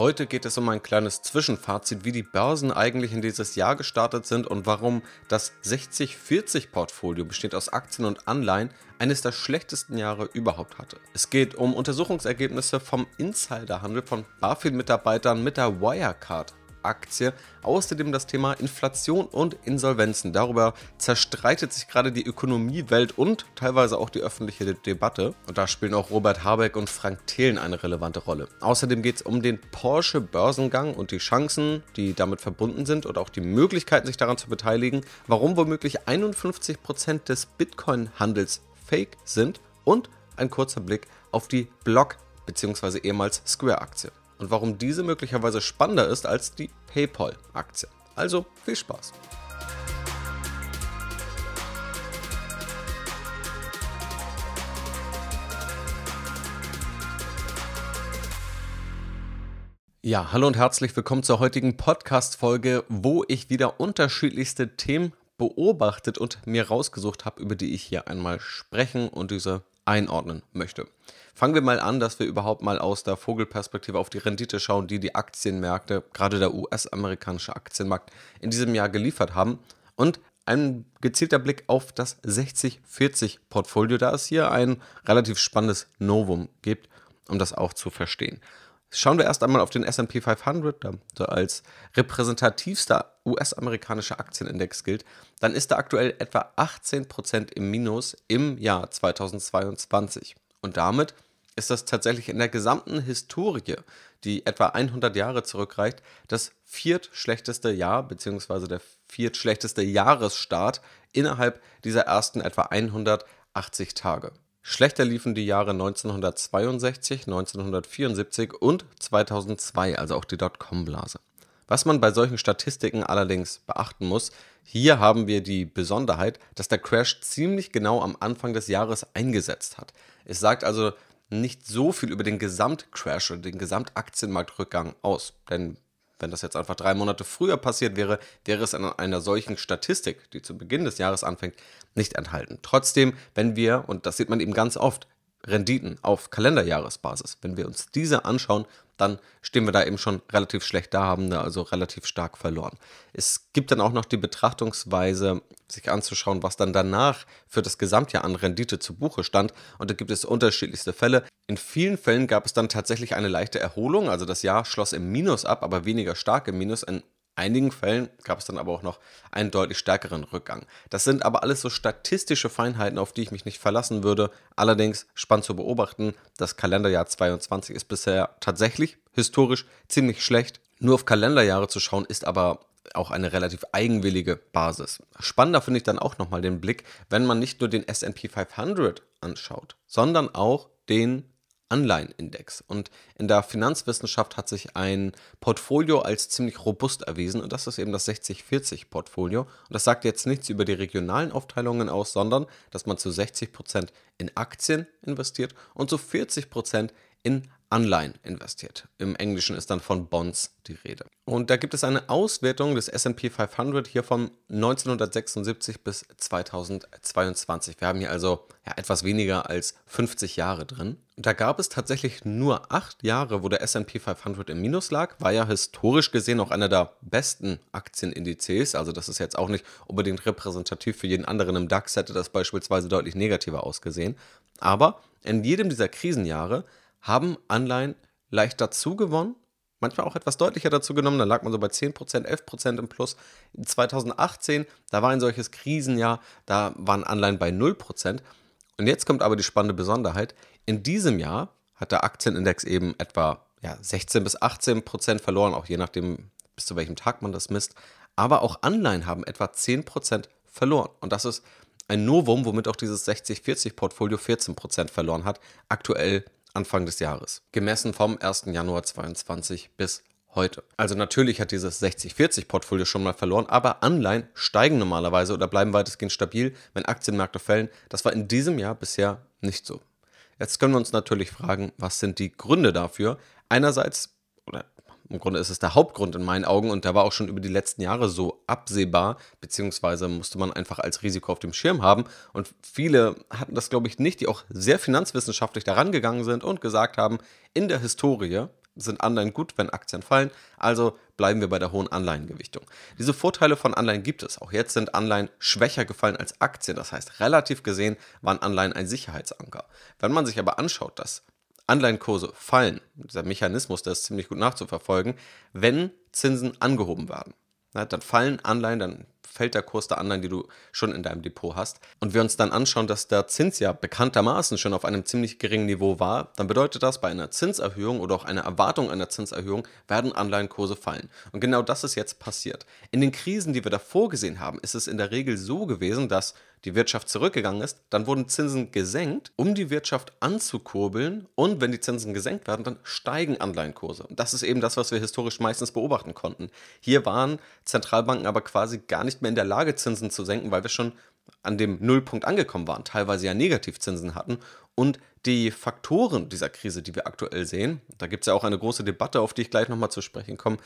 Heute geht es um ein kleines Zwischenfazit, wie die Börsen eigentlich in dieses Jahr gestartet sind und warum das 60-40-Portfolio besteht aus Aktien und Anleihen eines der schlechtesten Jahre überhaupt hatte. Es geht um Untersuchungsergebnisse vom Insiderhandel von BaFin-Mitarbeitern mit der Wirecard Aktie. Außerdem das Thema Inflation und Insolvenzen. Darüber zerstreitet sich gerade die Ökonomiewelt und teilweise auch die öffentliche Debatte. Und da spielen auch Robert Habeck und Frank Thelen eine relevante Rolle. Außerdem geht es um den Porsche Börsengang und die Chancen, die damit verbunden sind und auch die Möglichkeiten, sich daran zu beteiligen. Warum womöglich 51% des Bitcoin-Handels fake sind und ein kurzer Blick auf die Block bzw. ehemals Square-Aktie und warum diese möglicherweise spannender ist als die PayPal-Aktie. Also viel Spaß! Ja, hallo und herzlich willkommen zur heutigen Podcast-Folge, wo ich wieder unterschiedlichste Themen beobachtet und mir rausgesucht habe, über die ich hier einmal sprechen und diese einordnen möchte. Fangen wir mal an, dass wir überhaupt mal aus der Vogelperspektive auf die Rendite schauen, die die Aktienmärkte, gerade der US-amerikanische Aktienmarkt, in diesem Jahr geliefert haben. Und ein gezielter Blick auf das 60-40-Portfolio, da es hier ein relativ spannendes Novum gibt, um das auch zu verstehen. Schauen wir erst einmal auf den SP 500, der als repräsentativster US-amerikanischer Aktienindex gilt. Dann ist er aktuell etwa 18% im Minus im Jahr 2022. Und damit ist das tatsächlich in der gesamten Historie, die etwa 100 Jahre zurückreicht, das viertschlechteste Jahr bzw. der viertschlechteste Jahresstart innerhalb dieser ersten etwa 180 Tage. Schlechter liefen die Jahre 1962, 1974 und 2002, also auch die Dotcom-Blase. Was man bei solchen Statistiken allerdings beachten muss, hier haben wir die Besonderheit, dass der Crash ziemlich genau am Anfang des Jahres eingesetzt hat. Es sagt also nicht so viel über den Gesamtcrash oder den Gesamtaktienmarktrückgang aus. Denn wenn das jetzt einfach drei Monate früher passiert wäre, wäre es in einer solchen Statistik, die zu Beginn des Jahres anfängt, nicht enthalten. Trotzdem, wenn wir, und das sieht man eben ganz oft, Renditen auf Kalenderjahresbasis, wenn wir uns diese anschauen, dann stehen wir da eben schon relativ schlecht da, haben da also relativ stark verloren. Es gibt dann auch noch die Betrachtungsweise, sich anzuschauen, was dann danach für das Gesamtjahr an Rendite zu Buche stand. Und da gibt es unterschiedlichste Fälle. In vielen Fällen gab es dann tatsächlich eine leichte Erholung, also das Jahr schloss im Minus ab, aber weniger stark im Minus. In einigen Fällen gab es dann aber auch noch einen deutlich stärkeren Rückgang. Das sind aber alles so statistische Feinheiten, auf die ich mich nicht verlassen würde. Allerdings spannend zu beobachten, das Kalenderjahr 22 ist bisher tatsächlich historisch ziemlich schlecht. Nur auf Kalenderjahre zu schauen, ist aber auch eine relativ eigenwillige Basis. Spannender finde ich dann auch nochmal den Blick, wenn man nicht nur den SP 500 anschaut, sondern auch den Anleihenindex. Und in der Finanzwissenschaft hat sich ein Portfolio als ziemlich robust erwiesen und das ist eben das 60-40-Portfolio. Und das sagt jetzt nichts über die regionalen Aufteilungen aus, sondern dass man zu 60% in Aktien investiert und zu 40% in Anleihen investiert. Im Englischen ist dann von Bonds die Rede. Und da gibt es eine Auswertung des SP 500 hier von 1976 bis 2022. Wir haben hier also ja, etwas weniger als 50 Jahre drin. Da gab es tatsächlich nur acht Jahre, wo der SP 500 im Minus lag. War ja historisch gesehen auch einer der besten Aktienindizes. Also das ist jetzt auch nicht unbedingt repräsentativ für jeden anderen im DAX, hätte das beispielsweise deutlich negativer ausgesehen. Aber in jedem dieser Krisenjahre haben Anleihen leicht dazu gewonnen, manchmal auch etwas deutlicher dazu genommen. Da lag man so bei 10%, 11% im Plus. 2018, da war ein solches Krisenjahr, da waren Anleihen bei 0%. Und jetzt kommt aber die spannende Besonderheit. In diesem Jahr hat der Aktienindex eben etwa ja, 16 bis 18% verloren, auch je nachdem, bis zu welchem Tag man das misst. Aber auch Anleihen haben etwa 10% verloren. Und das ist ein Novum, womit auch dieses 60-40-Portfolio 14% verloren hat. Aktuell Anfang des Jahres, gemessen vom 1. Januar 2022 bis heute. Also natürlich hat dieses 60-40-Portfolio schon mal verloren, aber Anleihen steigen normalerweise oder bleiben weitestgehend stabil, wenn Aktienmärkte fällen. Das war in diesem Jahr bisher nicht so. Jetzt können wir uns natürlich fragen, was sind die Gründe dafür? Einerseits, oder im Grunde ist es der Hauptgrund in meinen Augen und der war auch schon über die letzten Jahre so absehbar, beziehungsweise musste man einfach als Risiko auf dem Schirm haben. Und viele hatten das, glaube ich, nicht, die auch sehr finanzwissenschaftlich daran gegangen sind und gesagt haben, in der Historie sind Anleihen gut, wenn Aktien fallen. Also bleiben wir bei der hohen Anleihengewichtung. Diese Vorteile von Anleihen gibt es. Auch jetzt sind Anleihen schwächer gefallen als Aktien. Das heißt, relativ gesehen waren Anleihen ein Sicherheitsanker. Wenn man sich aber anschaut, dass Anleihenkurse fallen, dieser Mechanismus, der ist ziemlich gut nachzuverfolgen, wenn Zinsen angehoben werden. Na, dann fallen Anleihen, dann fällt der Kurs der Anleihen, die du schon in deinem Depot hast. Und wir uns dann anschauen, dass der Zins ja bekanntermaßen schon auf einem ziemlich geringen Niveau war, dann bedeutet das, bei einer Zinserhöhung oder auch einer Erwartung einer Zinserhöhung werden Anleihenkurse fallen. Und genau das ist jetzt passiert. In den Krisen, die wir davor gesehen haben, ist es in der Regel so gewesen, dass die Wirtschaft zurückgegangen ist, dann wurden Zinsen gesenkt, um die Wirtschaft anzukurbeln. Und wenn die Zinsen gesenkt werden, dann steigen Anleihenkurse. Und das ist eben das, was wir historisch meistens beobachten konnten. Hier waren Zentralbanken aber quasi gar nicht mehr in der Lage, Zinsen zu senken, weil wir schon an dem Nullpunkt angekommen waren, teilweise ja Negativzinsen hatten. Und die Faktoren dieser Krise, die wir aktuell sehen, da gibt es ja auch eine große Debatte, auf die ich gleich nochmal zu sprechen komme,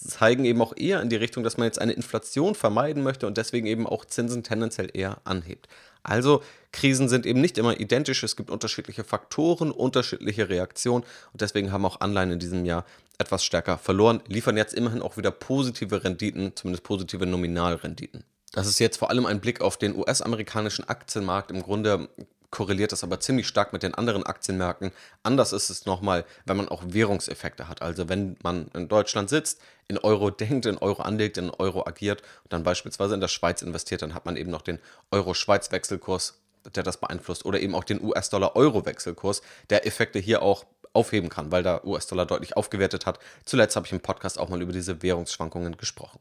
zeigen eben auch eher in die Richtung, dass man jetzt eine Inflation vermeiden möchte und deswegen eben auch Zinsen tendenziell eher anhebt. Also Krisen sind eben nicht immer identisch, es gibt unterschiedliche Faktoren, unterschiedliche Reaktionen und deswegen haben auch Anleihen in diesem Jahr etwas stärker verloren, liefern jetzt immerhin auch wieder positive Renditen, zumindest positive Nominalrenditen. Das ist jetzt vor allem ein Blick auf den US-amerikanischen Aktienmarkt. Im Grunde korreliert das aber ziemlich stark mit den anderen Aktienmärkten. Anders ist es nochmal, wenn man auch Währungseffekte hat. Also wenn man in Deutschland sitzt, in Euro denkt, in Euro anlegt, in Euro agiert und dann beispielsweise in der Schweiz investiert, dann hat man eben noch den Euro-Schweiz-Wechselkurs, der das beeinflusst, oder eben auch den US-Dollar-Euro-Wechselkurs, der Effekte hier auch aufheben kann, weil der US-Dollar deutlich aufgewertet hat. Zuletzt habe ich im Podcast auch mal über diese Währungsschwankungen gesprochen.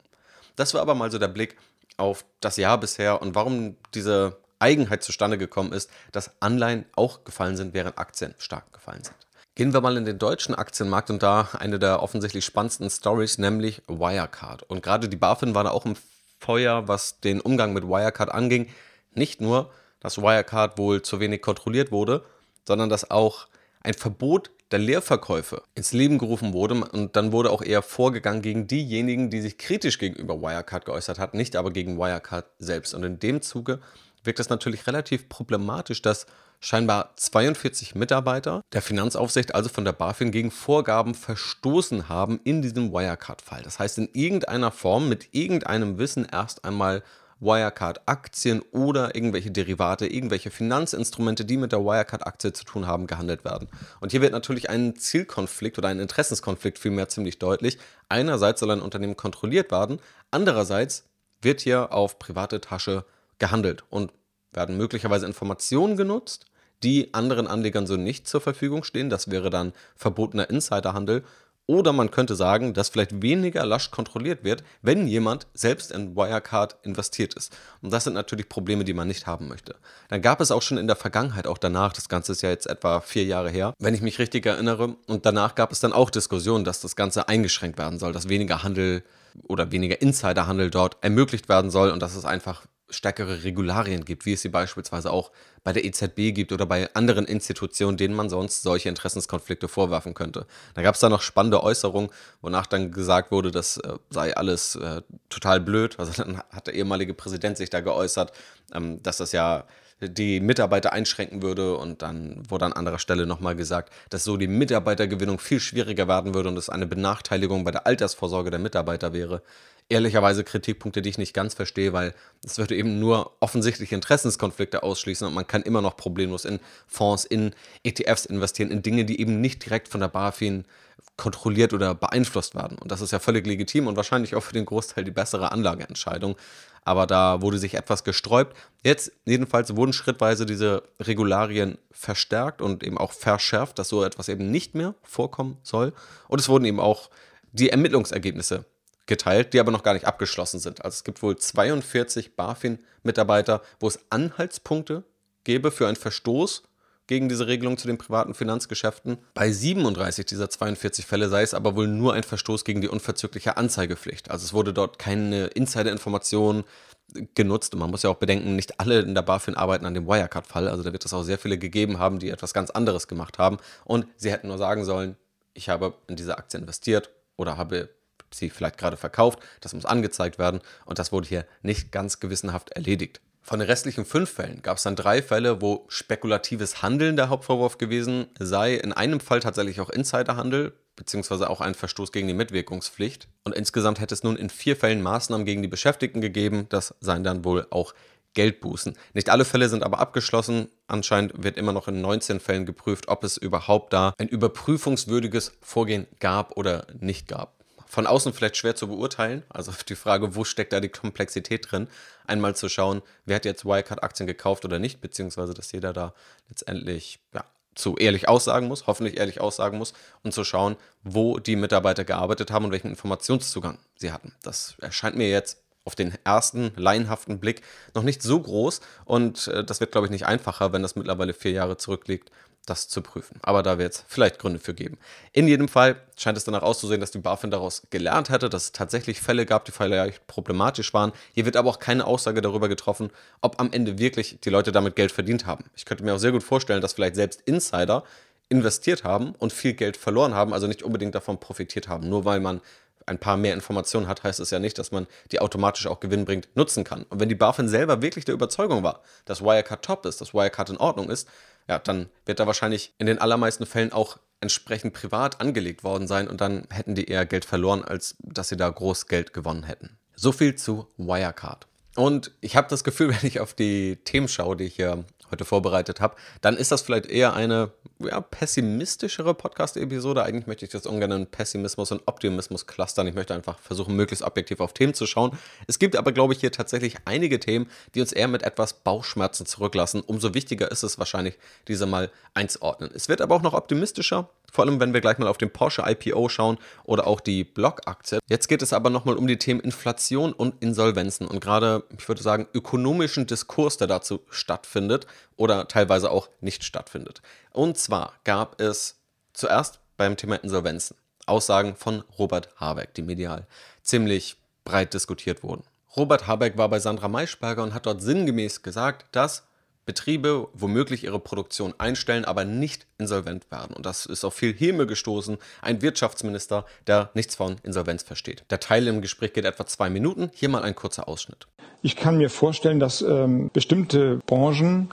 Das war aber mal so der Blick auf das Jahr bisher und warum diese Eigenheit zustande gekommen ist, dass Anleihen auch gefallen sind, während Aktien stark gefallen sind. Gehen wir mal in den deutschen Aktienmarkt und da eine der offensichtlich spannendsten Stories, nämlich Wirecard. Und gerade die BaFin war da auch im Feuer, was den Umgang mit Wirecard anging. Nicht nur, dass Wirecard wohl zu wenig kontrolliert wurde, sondern dass auch ein Verbot der Leerverkäufe ins Leben gerufen wurde und dann wurde auch eher vorgegangen gegen diejenigen, die sich kritisch gegenüber Wirecard geäußert hatten, nicht aber gegen Wirecard selbst. Und in dem Zuge wirkt es natürlich relativ problematisch, dass scheinbar 42 Mitarbeiter der Finanzaufsicht, also von der BaFin, gegen Vorgaben verstoßen haben in diesem Wirecard-Fall. Das heißt, in irgendeiner Form mit irgendeinem Wissen erst einmal Wirecard-Aktien oder irgendwelche Derivate, irgendwelche Finanzinstrumente, die mit der Wirecard-Aktie zu tun haben, gehandelt werden. Und hier wird natürlich ein Zielkonflikt oder ein Interessenskonflikt vielmehr ziemlich deutlich. Einerseits soll ein Unternehmen kontrolliert werden, andererseits wird hier auf private Tasche gehandelt und werden möglicherweise Informationen genutzt, die anderen Anlegern so nicht zur Verfügung stehen. Das wäre dann verbotener Insiderhandel. Oder man könnte sagen, dass vielleicht weniger lasch kontrolliert wird, wenn jemand selbst in Wirecard investiert ist. Und das sind natürlich Probleme, die man nicht haben möchte. Dann gab es auch schon in der Vergangenheit, auch danach, das Ganze ist ja jetzt etwa vier Jahre her, wenn ich mich richtig erinnere. Und danach gab es dann auch Diskussionen, dass das Ganze eingeschränkt werden soll, dass weniger Handel oder weniger Insiderhandel dort ermöglicht werden soll und dass es einfach stärkere Regularien gibt, wie es sie beispielsweise auch bei der EZB gibt oder bei anderen Institutionen, denen man sonst solche Interessenskonflikte vorwerfen könnte. Da gab es dann noch spannende Äußerungen, wonach dann gesagt wurde, das äh, sei alles äh, total blöd. Also dann hat der ehemalige Präsident sich da geäußert, ähm, dass das ja die Mitarbeiter einschränken würde und dann wurde an anderer Stelle nochmal gesagt, dass so die Mitarbeitergewinnung viel schwieriger werden würde und es eine Benachteiligung bei der Altersvorsorge der Mitarbeiter wäre ehrlicherweise Kritikpunkte, die ich nicht ganz verstehe, weil es würde eben nur offensichtliche Interessenskonflikte ausschließen und man kann immer noch problemlos in Fonds, in ETFs investieren, in Dinge, die eben nicht direkt von der BaFin kontrolliert oder beeinflusst werden. Und das ist ja völlig legitim und wahrscheinlich auch für den Großteil die bessere Anlageentscheidung. Aber da wurde sich etwas gesträubt. Jetzt jedenfalls wurden schrittweise diese Regularien verstärkt und eben auch verschärft, dass so etwas eben nicht mehr vorkommen soll. Und es wurden eben auch die Ermittlungsergebnisse geteilt, die aber noch gar nicht abgeschlossen sind. Also es gibt wohl 42 BaFin-Mitarbeiter, wo es Anhaltspunkte gäbe für einen Verstoß gegen diese Regelung zu den privaten Finanzgeschäften. Bei 37 dieser 42 Fälle sei es aber wohl nur ein Verstoß gegen die unverzügliche Anzeigepflicht. Also es wurde dort keine Insider-Information genutzt. Und man muss ja auch bedenken, nicht alle in der BaFin arbeiten an dem Wirecard-Fall. Also da wird es auch sehr viele gegeben haben, die etwas ganz anderes gemacht haben. Und sie hätten nur sagen sollen, ich habe in diese Aktie investiert oder habe sie vielleicht gerade verkauft, das muss angezeigt werden und das wurde hier nicht ganz gewissenhaft erledigt. Von den restlichen fünf Fällen gab es dann drei Fälle, wo spekulatives Handeln der Hauptvorwurf gewesen sei. In einem Fall tatsächlich auch Insiderhandel, beziehungsweise auch ein Verstoß gegen die Mitwirkungspflicht. Und insgesamt hätte es nun in vier Fällen Maßnahmen gegen die Beschäftigten gegeben. Das seien dann wohl auch Geldbußen. Nicht alle Fälle sind aber abgeschlossen. Anscheinend wird immer noch in 19 Fällen geprüft, ob es überhaupt da ein überprüfungswürdiges Vorgehen gab oder nicht gab. Von außen vielleicht schwer zu beurteilen, also die Frage, wo steckt da die Komplexität drin, einmal zu schauen, wer hat jetzt Wirecard-Aktien gekauft oder nicht, beziehungsweise dass jeder da letztendlich ja, zu ehrlich aussagen muss, hoffentlich ehrlich aussagen muss und zu schauen, wo die Mitarbeiter gearbeitet haben und welchen Informationszugang sie hatten. Das erscheint mir jetzt auf den ersten laienhaften Blick noch nicht so groß und äh, das wird, glaube ich, nicht einfacher, wenn das mittlerweile vier Jahre zurückliegt, das zu prüfen. Aber da wird es vielleicht Gründe für geben. In jedem Fall scheint es danach auszusehen, dass die BaFin daraus gelernt hatte, dass es tatsächlich Fälle gab, die vielleicht problematisch waren. Hier wird aber auch keine Aussage darüber getroffen, ob am Ende wirklich die Leute damit Geld verdient haben. Ich könnte mir auch sehr gut vorstellen, dass vielleicht selbst Insider investiert haben und viel Geld verloren haben, also nicht unbedingt davon profitiert haben, nur weil man ein paar mehr Informationen hat, heißt es ja nicht, dass man die automatisch auch gewinnbringend nutzen kann. Und wenn die BaFin selber wirklich der Überzeugung war, dass Wirecard top ist, dass Wirecard in Ordnung ist, ja, dann wird da wahrscheinlich in den allermeisten Fällen auch entsprechend privat angelegt worden sein und dann hätten die eher Geld verloren, als dass sie da groß Geld gewonnen hätten. So viel zu Wirecard. Und ich habe das Gefühl, wenn ich auf die Themen schaue, die ich hier heute vorbereitet habe, dann ist das vielleicht eher eine ja, pessimistischere Podcast-Episode. Eigentlich möchte ich das ungern in Pessimismus und Optimismus clustern. Ich möchte einfach versuchen, möglichst objektiv auf Themen zu schauen. Es gibt aber, glaube ich, hier tatsächlich einige Themen, die uns eher mit etwas Bauchschmerzen zurücklassen. Umso wichtiger ist es wahrscheinlich, diese mal einzuordnen. Es wird aber auch noch optimistischer. Vor allem, wenn wir gleich mal auf den Porsche IPO schauen oder auch die Block-Aktie. Jetzt geht es aber nochmal um die Themen Inflation und Insolvenzen und gerade, ich würde sagen, ökonomischen Diskurs, der dazu stattfindet oder teilweise auch nicht stattfindet. Und zwar gab es zuerst beim Thema Insolvenzen Aussagen von Robert Habeck, die medial ziemlich breit diskutiert wurden. Robert Habeck war bei Sandra Maischberger und hat dort sinngemäß gesagt, dass Betriebe womöglich ihre Produktion einstellen, aber nicht insolvent werden. Und das ist auf viel Himmel gestoßen. Ein Wirtschaftsminister, der nichts von Insolvenz versteht. Der Teil im Gespräch geht etwa zwei Minuten. Hier mal ein kurzer Ausschnitt. Ich kann mir vorstellen, dass ähm, bestimmte Branchen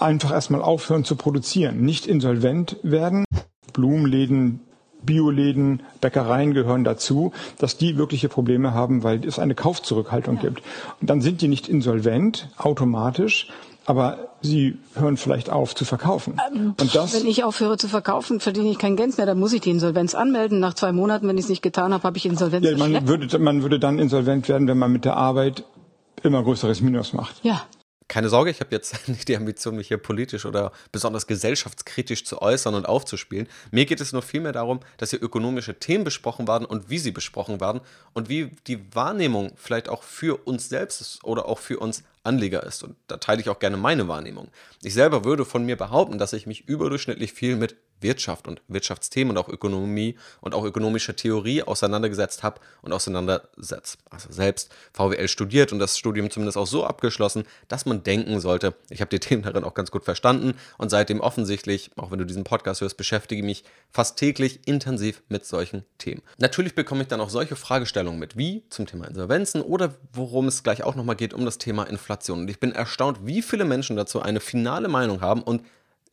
einfach erstmal aufhören zu produzieren, nicht insolvent werden. Blumenläden, Bioläden, Bäckereien gehören dazu, dass die wirkliche Probleme haben, weil es eine Kaufzurückhaltung ja. gibt. Und dann sind die nicht insolvent automatisch, aber sie hören vielleicht auf zu verkaufen. Ähm, und das, wenn ich aufhöre zu verkaufen, verdiene ich kein Geld mehr, dann muss ich die Insolvenz anmelden. Nach zwei Monaten, wenn ich es nicht getan habe, habe ich Insolvenz. Ja, man würde, man würde dann insolvent werden, wenn man mit der Arbeit immer größeres Minus macht. Ja. Keine Sorge, ich habe jetzt nicht die Ambition, mich hier politisch oder besonders gesellschaftskritisch zu äußern und aufzuspielen. Mir geht es nur vielmehr darum, dass hier ökonomische Themen besprochen werden und wie sie besprochen werden und wie die Wahrnehmung vielleicht auch für uns selbst oder auch für uns Anleger ist. Und da teile ich auch gerne meine Wahrnehmung. Ich selber würde von mir behaupten, dass ich mich überdurchschnittlich viel mit Wirtschaft und Wirtschaftsthemen und auch Ökonomie und auch ökonomischer Theorie auseinandergesetzt habe und auseinandersetzt. Also selbst VWL studiert und das Studium zumindest auch so abgeschlossen, dass man denken sollte, ich habe die Themen darin auch ganz gut verstanden und seitdem offensichtlich, auch wenn du diesen Podcast hörst, beschäftige ich mich fast täglich intensiv mit solchen Themen. Natürlich bekomme ich dann auch solche Fragestellungen mit, wie zum Thema Insolvenzen oder worum es gleich auch nochmal geht, um das Thema Inflation. Und ich bin erstaunt, wie viele Menschen dazu eine finale Meinung haben und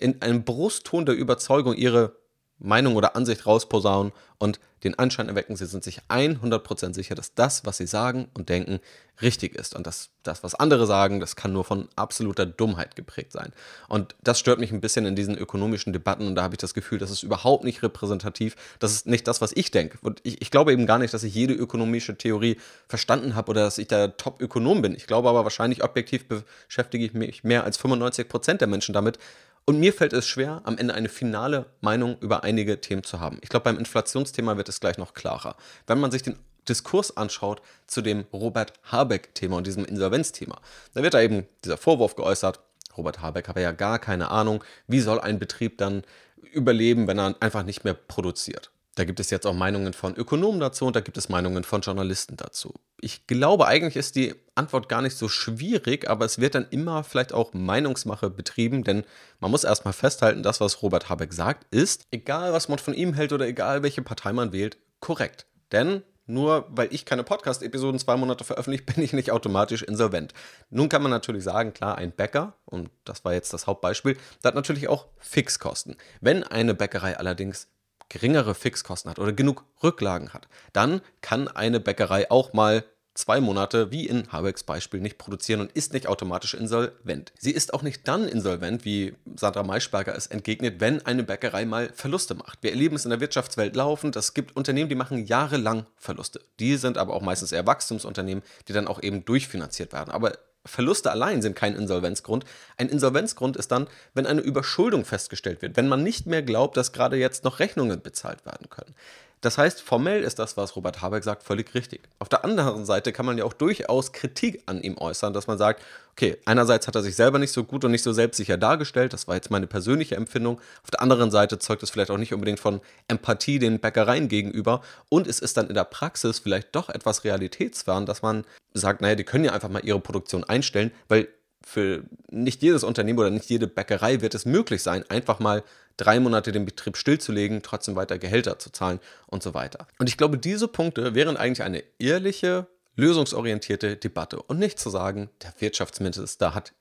in einem Brustton der Überzeugung ihre Meinung oder Ansicht rausposaunen und den Anschein erwecken, sie sind sich 100% sicher, dass das, was sie sagen und denken, richtig ist. Und dass das, was andere sagen, das kann nur von absoluter Dummheit geprägt sein. Und das stört mich ein bisschen in diesen ökonomischen Debatten und da habe ich das Gefühl, das ist überhaupt nicht repräsentativ. Das ist nicht das, was ich denke. Und ich, ich glaube eben gar nicht, dass ich jede ökonomische Theorie verstanden habe oder dass ich der Top-Ökonom bin. Ich glaube aber wahrscheinlich objektiv beschäftige ich mich mehr als 95% der Menschen damit, und mir fällt es schwer, am Ende eine finale Meinung über einige Themen zu haben. Ich glaube, beim Inflationsthema wird es gleich noch klarer. Wenn man sich den Diskurs anschaut zu dem Robert Habeck-Thema und diesem Insolvenzthema, dann wird da eben dieser Vorwurf geäußert, Robert Habeck habe ja gar keine Ahnung, wie soll ein Betrieb dann überleben, wenn er einfach nicht mehr produziert. Da gibt es jetzt auch Meinungen von Ökonomen dazu und da gibt es Meinungen von Journalisten dazu. Ich glaube, eigentlich ist die Antwort gar nicht so schwierig, aber es wird dann immer vielleicht auch Meinungsmache betrieben, denn man muss erstmal festhalten, das, was Robert Habeck sagt, ist, egal was man von ihm hält oder egal welche Partei man wählt, korrekt. Denn nur weil ich keine Podcast-Episoden zwei Monate veröffentliche, bin ich nicht automatisch insolvent. Nun kann man natürlich sagen, klar, ein Bäcker, und das war jetzt das Hauptbeispiel, hat natürlich auch Fixkosten. Wenn eine Bäckerei allerdings geringere Fixkosten hat oder genug Rücklagen hat, dann kann eine Bäckerei auch mal zwei Monate, wie in Habecks Beispiel, nicht produzieren und ist nicht automatisch insolvent. Sie ist auch nicht dann insolvent, wie Sandra Maischberger es entgegnet, wenn eine Bäckerei mal Verluste macht. Wir erleben es in der Wirtschaftswelt laufend. Es gibt Unternehmen, die machen jahrelang Verluste. Die sind aber auch meistens eher Wachstumsunternehmen, die dann auch eben durchfinanziert werden. Aber Verluste allein sind kein Insolvenzgrund. Ein Insolvenzgrund ist dann, wenn eine Überschuldung festgestellt wird, wenn man nicht mehr glaubt, dass gerade jetzt noch Rechnungen bezahlt werden können. Das heißt, formell ist das, was Robert Habeck sagt, völlig richtig. Auf der anderen Seite kann man ja auch durchaus Kritik an ihm äußern, dass man sagt, okay, einerseits hat er sich selber nicht so gut und nicht so selbstsicher dargestellt, das war jetzt meine persönliche Empfindung. Auf der anderen Seite zeugt es vielleicht auch nicht unbedingt von Empathie den Bäckereien gegenüber und es ist dann in der Praxis vielleicht doch etwas realitätsfern, dass man sagt, naja, die können ja einfach mal ihre Produktion einstellen, weil für nicht jedes Unternehmen oder nicht jede Bäckerei wird es möglich sein, einfach mal drei Monate den Betrieb stillzulegen, trotzdem weiter Gehälter zu zahlen und so weiter. Und ich glaube, diese Punkte wären eigentlich eine ehrliche, lösungsorientierte Debatte und nicht zu sagen, der Wirtschaftsminister hat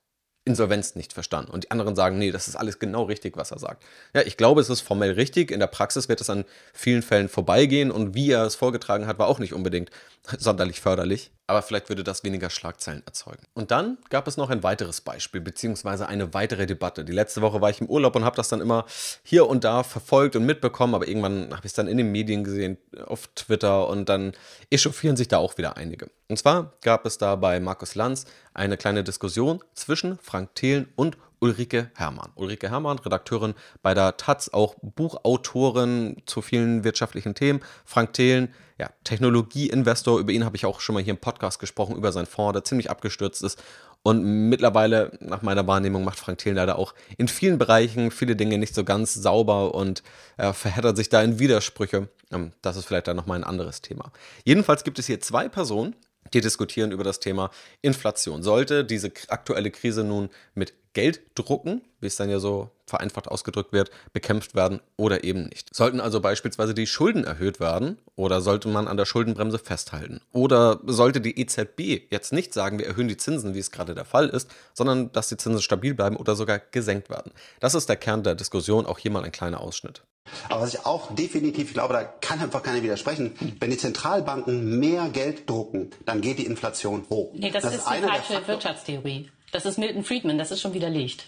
Insolvenz nicht verstanden. Und die anderen sagen, nee, das ist alles genau richtig, was er sagt. Ja, ich glaube, es ist formell richtig. In der Praxis wird es an vielen Fällen vorbeigehen und wie er es vorgetragen hat, war auch nicht unbedingt sonderlich förderlich. Aber vielleicht würde das weniger Schlagzeilen erzeugen. Und dann gab es noch ein weiteres Beispiel, beziehungsweise eine weitere Debatte. Die letzte Woche war ich im Urlaub und habe das dann immer hier und da verfolgt und mitbekommen, aber irgendwann habe ich es dann in den Medien gesehen, auf Twitter und dann echauffieren sich da auch wieder einige. Und zwar gab es da bei Markus Lanz eine kleine Diskussion zwischen Frank Thelen und Ulrike Hermann. Ulrike Hermann, Redakteurin bei der Taz, auch Buchautorin zu vielen wirtschaftlichen Themen. Frank Thelen, ja, Technologieinvestor, über ihn habe ich auch schon mal hier im Podcast gesprochen, über seinen Fonds, der ziemlich abgestürzt ist. Und mittlerweile, nach meiner Wahrnehmung, macht Frank Thelen leider auch in vielen Bereichen viele Dinge nicht so ganz sauber und äh, verheddert sich da in Widersprüche. Ähm, das ist vielleicht dann nochmal ein anderes Thema. Jedenfalls gibt es hier zwei Personen, die diskutieren über das Thema Inflation. Sollte diese aktuelle Krise nun mit Gelddrucken, wie es dann ja so vereinfacht ausgedrückt wird, bekämpft werden oder eben nicht. Sollten also beispielsweise die Schulden erhöht werden oder sollte man an der Schuldenbremse festhalten? Oder sollte die EZB jetzt nicht sagen, wir erhöhen die Zinsen, wie es gerade der Fall ist, sondern dass die Zinsen stabil bleiben oder sogar gesenkt werden? Das ist der Kern der Diskussion, auch hier mal ein kleiner Ausschnitt. Aber was ich auch definitiv, ich glaube, da kann einfach keiner widersprechen, wenn die Zentralbanken mehr Geld drucken, dann geht die Inflation hoch. Nee, das, das ist, ist die falsche Wirtschaftstheorie. Das ist Milton Friedman, das ist schon widerlegt.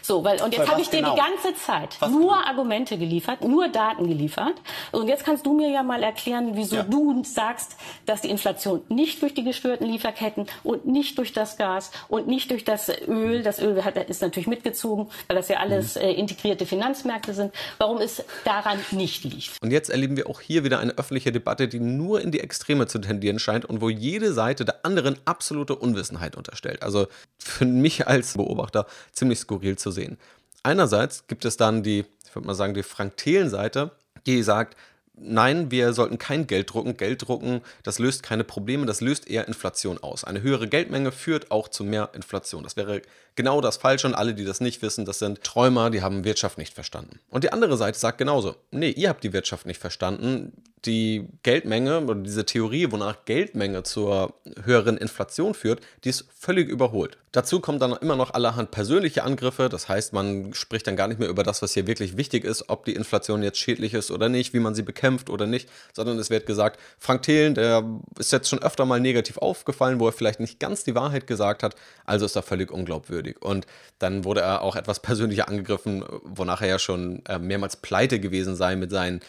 So, weil, und jetzt habe ich dir genau? die ganze Zeit was nur genau? Argumente geliefert, nur Daten geliefert. Und jetzt kannst du mir ja mal erklären, wieso ja. du sagst, dass die Inflation nicht durch die gestörten Lieferketten und nicht durch das Gas und nicht durch das Öl, das Öl hat, ist natürlich mitgezogen, weil das ja alles mhm. äh, integrierte Finanzmärkte sind, warum es daran nicht liegt. Und jetzt erleben wir auch hier wieder eine öffentliche Debatte, die nur in die Extreme zu tendieren scheint und wo jede Seite der anderen absolute Unwissenheit unterstellt. Also für mich als Beobachter ziemlich skurril zu sehen. Einerseits gibt es dann die, ich würde mal sagen, die Frank-Thelen-Seite, die sagt, nein, wir sollten kein Geld drucken. Geld drucken, das löst keine Probleme, das löst eher Inflation aus. Eine höhere Geldmenge führt auch zu mehr Inflation. Das wäre genau das Falsche und alle, die das nicht wissen, das sind Träumer, die haben Wirtschaft nicht verstanden. Und die andere Seite sagt genauso, nee, ihr habt die Wirtschaft nicht verstanden. Die Geldmenge oder diese Theorie, wonach Geldmenge zur höheren Inflation führt, die ist völlig überholt. Dazu kommen dann immer noch allerhand persönliche Angriffe. Das heißt, man spricht dann gar nicht mehr über das, was hier wirklich wichtig ist, ob die Inflation jetzt schädlich ist oder nicht, wie man sie bekämpft oder nicht, sondern es wird gesagt, Frank Thelen, der ist jetzt schon öfter mal negativ aufgefallen, wo er vielleicht nicht ganz die Wahrheit gesagt hat, also ist er völlig unglaubwürdig unglaubwürdig. Und dann wurde er auch etwas persönlicher angegriffen, wonach er ja schon äh, mehrmals pleite gewesen sei mit seinen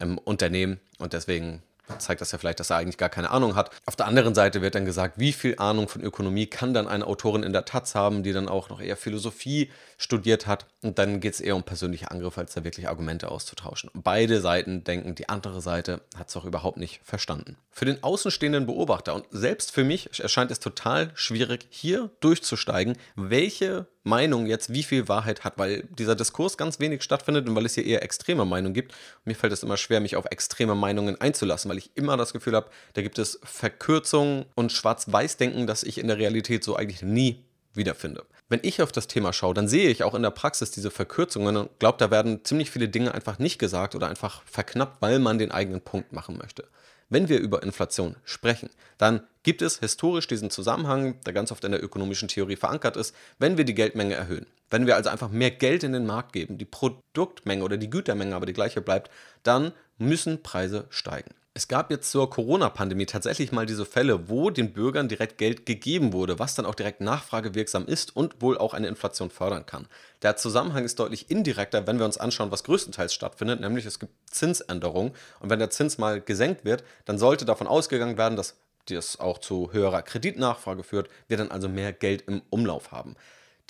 ähm, Unternehmen. Und deswegen zeigt das ja vielleicht, dass er eigentlich gar keine Ahnung hat. Auf der anderen Seite wird dann gesagt, wie viel Ahnung von Ökonomie kann dann eine Autorin in der Taz haben, die dann auch noch eher Philosophie studiert hat. Und dann geht es eher um persönliche Angriffe, als da wirklich Argumente auszutauschen. Beide Seiten denken, die andere Seite hat es auch überhaupt nicht verstanden. Für den außenstehenden Beobachter und selbst für mich erscheint es total schwierig, hier durchzusteigen, welche Meinung jetzt wie viel Wahrheit hat, weil dieser Diskurs ganz wenig stattfindet und weil es hier eher extreme Meinungen gibt. Mir fällt es immer schwer, mich auf extreme Meinungen einzulassen, weil ich immer das Gefühl habe, da gibt es Verkürzungen und Schwarz-Weiß-Denken, das ich in der Realität so eigentlich nie wiederfinde. wenn ich auf das Thema schaue, dann sehe ich auch in der Praxis diese Verkürzungen und glaube, da werden ziemlich viele Dinge einfach nicht gesagt oder einfach verknappt, weil man den eigenen Punkt machen möchte. Wenn wir über Inflation sprechen, dann gibt es historisch diesen Zusammenhang, der ganz oft in der ökonomischen Theorie verankert ist, wenn wir die Geldmenge erhöhen. Wenn wir also einfach mehr Geld in den Markt geben, die Produktmenge oder die Gütermenge aber die gleiche bleibt, dann müssen Preise steigen. Es gab jetzt zur Corona-Pandemie tatsächlich mal diese Fälle, wo den Bürgern direkt Geld gegeben wurde, was dann auch direkt nachfragewirksam ist und wohl auch eine Inflation fördern kann. Der Zusammenhang ist deutlich indirekter, wenn wir uns anschauen, was größtenteils stattfindet, nämlich es gibt Zinsänderungen und wenn der Zins mal gesenkt wird, dann sollte davon ausgegangen werden, dass das auch zu höherer Kreditnachfrage führt, wir dann also mehr Geld im Umlauf haben.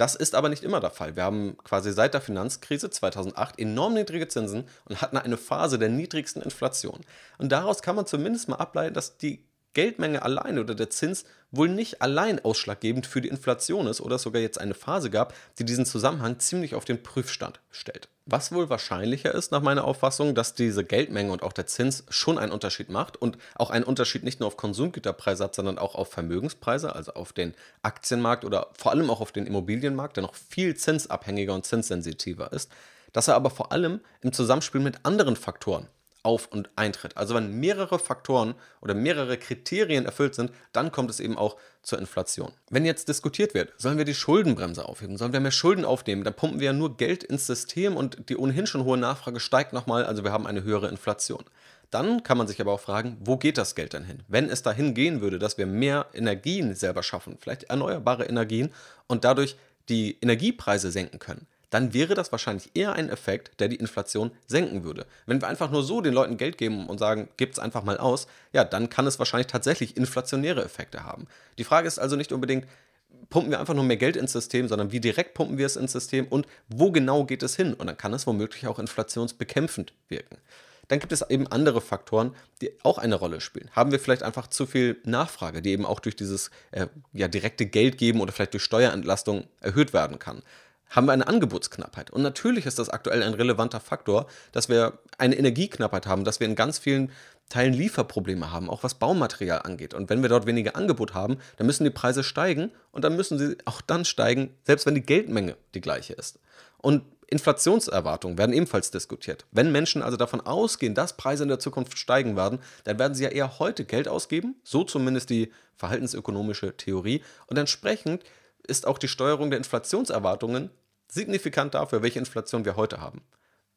Das ist aber nicht immer der Fall. Wir haben quasi seit der Finanzkrise 2008 enorm niedrige Zinsen und hatten eine Phase der niedrigsten Inflation. Und daraus kann man zumindest mal ableiten, dass die Geldmenge allein oder der Zins wohl nicht allein ausschlaggebend für die Inflation ist oder es sogar jetzt eine Phase gab, die diesen Zusammenhang ziemlich auf den Prüfstand stellt. Was wohl wahrscheinlicher ist nach meiner Auffassung, dass diese Geldmenge und auch der Zins schon einen Unterschied macht und auch einen Unterschied nicht nur auf Konsumgüterpreise hat, sondern auch auf Vermögenspreise, also auf den Aktienmarkt oder vor allem auch auf den Immobilienmarkt, der noch viel zinsabhängiger und zinssensitiver ist, dass er aber vor allem im Zusammenspiel mit anderen Faktoren auf und eintritt. Also wenn mehrere Faktoren oder mehrere Kriterien erfüllt sind, dann kommt es eben auch zur Inflation. Wenn jetzt diskutiert wird, sollen wir die Schuldenbremse aufheben, sollen wir mehr Schulden aufnehmen, dann pumpen wir ja nur Geld ins System und die ohnehin schon hohe Nachfrage steigt nochmal, also wir haben eine höhere Inflation. Dann kann man sich aber auch fragen, wo geht das Geld denn hin? Wenn es dahin gehen würde, dass wir mehr Energien selber schaffen, vielleicht erneuerbare Energien und dadurch die Energiepreise senken können, dann wäre das wahrscheinlich eher ein Effekt, der die Inflation senken würde. Wenn wir einfach nur so den Leuten Geld geben und sagen, gebt es einfach mal aus, ja, dann kann es wahrscheinlich tatsächlich inflationäre Effekte haben. Die Frage ist also nicht unbedingt, pumpen wir einfach nur mehr Geld ins System, sondern wie direkt pumpen wir es ins System und wo genau geht es hin? Und dann kann es womöglich auch inflationsbekämpfend wirken. Dann gibt es eben andere Faktoren, die auch eine Rolle spielen. Haben wir vielleicht einfach zu viel Nachfrage, die eben auch durch dieses äh, ja, direkte Geld geben oder vielleicht durch Steuerentlastung erhöht werden kann? Haben wir eine Angebotsknappheit. Und natürlich ist das aktuell ein relevanter Faktor, dass wir eine Energieknappheit haben, dass wir in ganz vielen Teilen Lieferprobleme haben, auch was Baumaterial angeht. Und wenn wir dort weniger Angebot haben, dann müssen die Preise steigen und dann müssen sie auch dann steigen, selbst wenn die Geldmenge die gleiche ist. Und Inflationserwartungen werden ebenfalls diskutiert. Wenn Menschen also davon ausgehen, dass Preise in der Zukunft steigen werden, dann werden sie ja eher heute Geld ausgeben, so zumindest die verhaltensökonomische Theorie. Und entsprechend ist auch die Steuerung der Inflationserwartungen signifikant dafür, welche Inflation wir heute haben.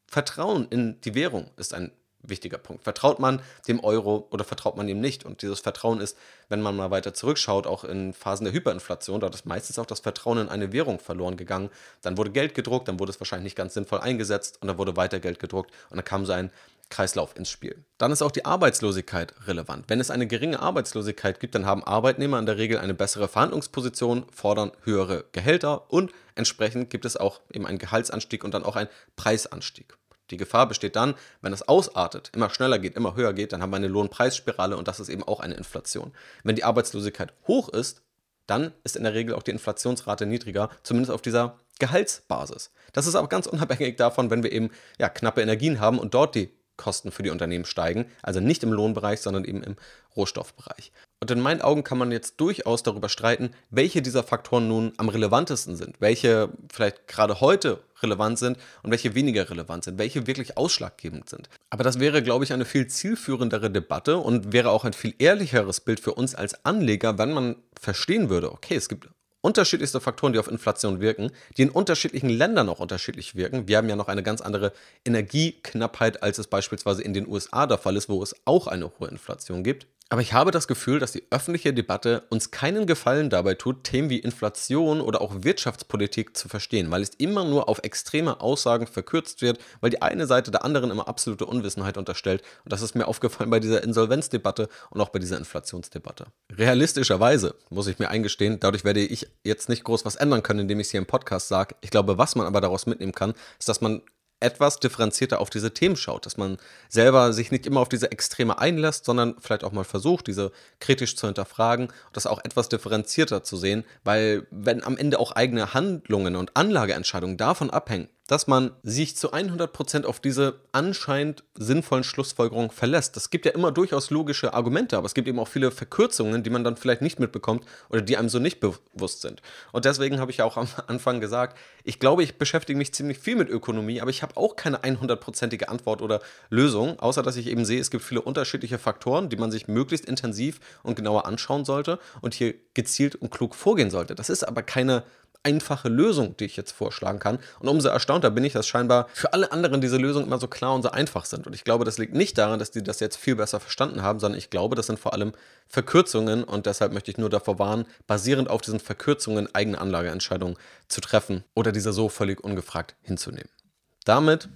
Vertrauen in die Währung ist ein wichtiger Punkt. Vertraut man dem Euro oder vertraut man ihm nicht? Und dieses Vertrauen ist, wenn man mal weiter zurückschaut, auch in Phasen der Hyperinflation, da ist meistens auch das Vertrauen in eine Währung verloren gegangen. Dann wurde Geld gedruckt, dann wurde es wahrscheinlich nicht ganz sinnvoll eingesetzt und dann wurde weiter Geld gedruckt und dann kam so ein Kreislauf ins Spiel. Dann ist auch die Arbeitslosigkeit relevant. Wenn es eine geringe Arbeitslosigkeit gibt, dann haben Arbeitnehmer in der Regel eine bessere Verhandlungsposition, fordern höhere Gehälter und entsprechend gibt es auch eben einen Gehaltsanstieg und dann auch einen Preisanstieg. Die Gefahr besteht dann, wenn es ausartet, immer schneller geht, immer höher geht, dann haben wir eine Lohnpreisspirale und das ist eben auch eine Inflation. Wenn die Arbeitslosigkeit hoch ist, dann ist in der Regel auch die Inflationsrate niedriger, zumindest auf dieser Gehaltsbasis. Das ist aber ganz unabhängig davon, wenn wir eben ja, knappe Energien haben und dort die Kosten für die Unternehmen steigen. Also nicht im Lohnbereich, sondern eben im Rohstoffbereich. Und in meinen Augen kann man jetzt durchaus darüber streiten, welche dieser Faktoren nun am relevantesten sind, welche vielleicht gerade heute relevant sind und welche weniger relevant sind, welche wirklich ausschlaggebend sind. Aber das wäre, glaube ich, eine viel zielführendere Debatte und wäre auch ein viel ehrlicheres Bild für uns als Anleger, wenn man verstehen würde, okay, es gibt unterschiedlichste Faktoren, die auf Inflation wirken, die in unterschiedlichen Ländern auch unterschiedlich wirken. Wir haben ja noch eine ganz andere Energieknappheit, als es beispielsweise in den USA der Fall ist, wo es auch eine hohe Inflation gibt. Aber ich habe das Gefühl, dass die öffentliche Debatte uns keinen Gefallen dabei tut, Themen wie Inflation oder auch Wirtschaftspolitik zu verstehen, weil es immer nur auf extreme Aussagen verkürzt wird, weil die eine Seite der anderen immer absolute Unwissenheit unterstellt. Und das ist mir aufgefallen bei dieser Insolvenzdebatte und auch bei dieser Inflationsdebatte. Realistischerweise, muss ich mir eingestehen, dadurch werde ich jetzt nicht groß was ändern können, indem ich es hier im Podcast sage. Ich glaube, was man aber daraus mitnehmen kann, ist, dass man etwas differenzierter auf diese Themen schaut, dass man selber sich nicht immer auf diese Extreme einlässt, sondern vielleicht auch mal versucht, diese kritisch zu hinterfragen, das auch etwas differenzierter zu sehen, weil wenn am Ende auch eigene Handlungen und Anlageentscheidungen davon abhängen, dass man sich zu 100% auf diese anscheinend sinnvollen Schlussfolgerungen verlässt. Es gibt ja immer durchaus logische Argumente, aber es gibt eben auch viele Verkürzungen, die man dann vielleicht nicht mitbekommt oder die einem so nicht bewusst sind. Und deswegen habe ich ja auch am Anfang gesagt, ich glaube, ich beschäftige mich ziemlich viel mit Ökonomie, aber ich habe auch keine 100%ige Antwort oder Lösung, außer dass ich eben sehe, es gibt viele unterschiedliche Faktoren, die man sich möglichst intensiv und genauer anschauen sollte und hier gezielt und klug vorgehen sollte. Das ist aber keine einfache Lösung, die ich jetzt vorschlagen kann. Und umso erstaunter bin ich, dass scheinbar für alle anderen diese Lösungen immer so klar und so einfach sind. Und ich glaube, das liegt nicht daran, dass die das jetzt viel besser verstanden haben, sondern ich glaube, das sind vor allem Verkürzungen. Und deshalb möchte ich nur davor warnen, basierend auf diesen Verkürzungen eigene Anlageentscheidungen zu treffen oder diese so völlig ungefragt hinzunehmen. Damit